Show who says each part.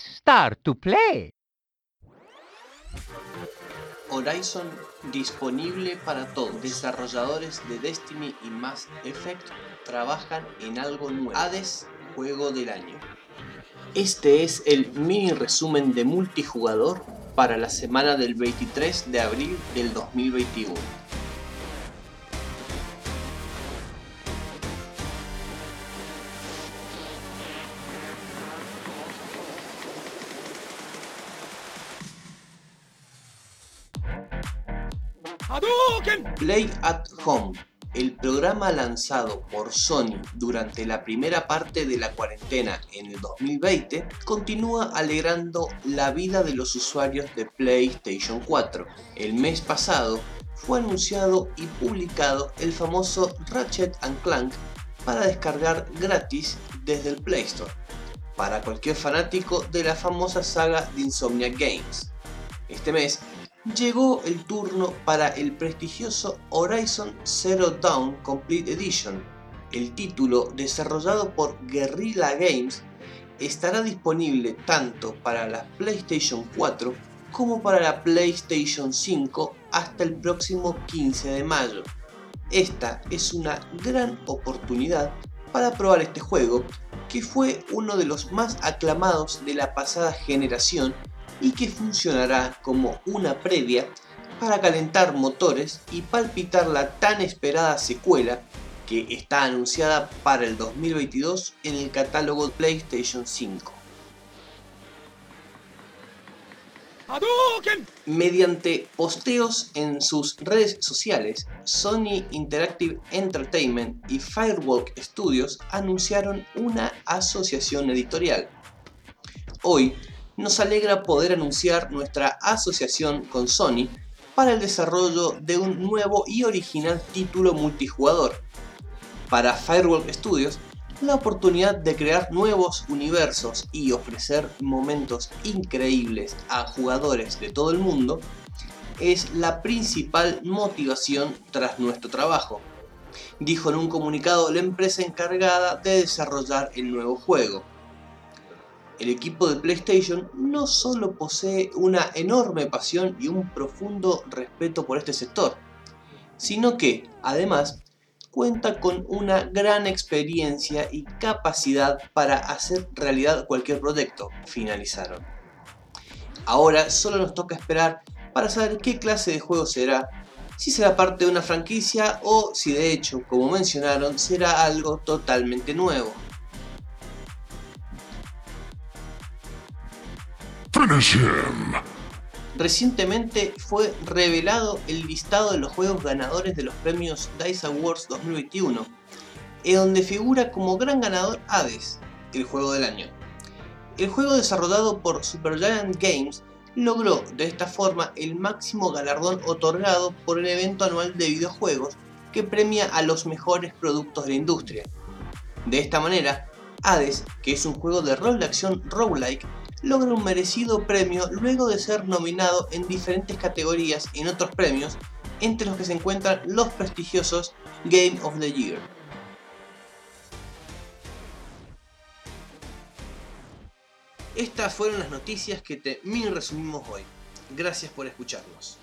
Speaker 1: Press start to play.
Speaker 2: Horizon disponible para todos. Desarrolladores de Destiny y Mass Effect trabajan en algo nuevo. Hades, juego del año. Este es el mini resumen de multijugador para la semana del 23 de abril del 2021. Play at Home, el programa lanzado por Sony durante la primera parte de la cuarentena en el 2020, continúa alegrando la vida de los usuarios de PlayStation 4. El mes pasado fue anunciado y publicado el famoso Ratchet Clank para descargar gratis desde el Play Store, para cualquier fanático de la famosa saga de Insomnia Games. Este mes llegó el turno para el prestigioso Horizon Zero Dawn Complete Edition. El título, desarrollado por Guerrilla Games, estará disponible tanto para la PlayStation 4 como para la PlayStation 5 hasta el próximo 15 de mayo. Esta es una gran oportunidad para probar este juego, que fue uno de los más aclamados de la pasada generación y que funcionará como una previa para calentar motores y palpitar la tan esperada secuela que está anunciada para el 2022 en el catálogo PlayStation 5. Mediante posteos en sus redes sociales, Sony Interactive Entertainment y Firewalk Studios anunciaron una asociación editorial. Hoy, nos alegra poder anunciar nuestra asociación con Sony para el desarrollo de un nuevo y original título multijugador. Para Firewall Studios, la oportunidad de crear nuevos universos y ofrecer momentos increíbles a jugadores de todo el mundo es la principal motivación tras nuestro trabajo, dijo en un comunicado la empresa encargada de desarrollar el nuevo juego el equipo de PlayStation no solo posee una enorme pasión y un profundo respeto por este sector, sino que, además, cuenta con una gran experiencia y capacidad para hacer realidad cualquier proyecto, finalizaron. Ahora solo nos toca esperar para saber qué clase de juego será, si será parte de una franquicia o si de hecho, como mencionaron, será algo totalmente nuevo. Recientemente fue revelado el listado de los juegos ganadores de los premios DICE Awards 2021, en donde figura como gran ganador Hades, el juego del año. El juego desarrollado por Supergiant Games logró de esta forma el máximo galardón otorgado por el evento anual de videojuegos que premia a los mejores productos de la industria. De esta manera, Hades, que es un juego de rol de acción roguelike, logra un merecido premio luego de ser nominado en diferentes categorías en otros premios, entre los que se encuentran los prestigiosos Game of the Year. Estas fueron las noticias que te mini resumimos hoy. Gracias por escucharnos.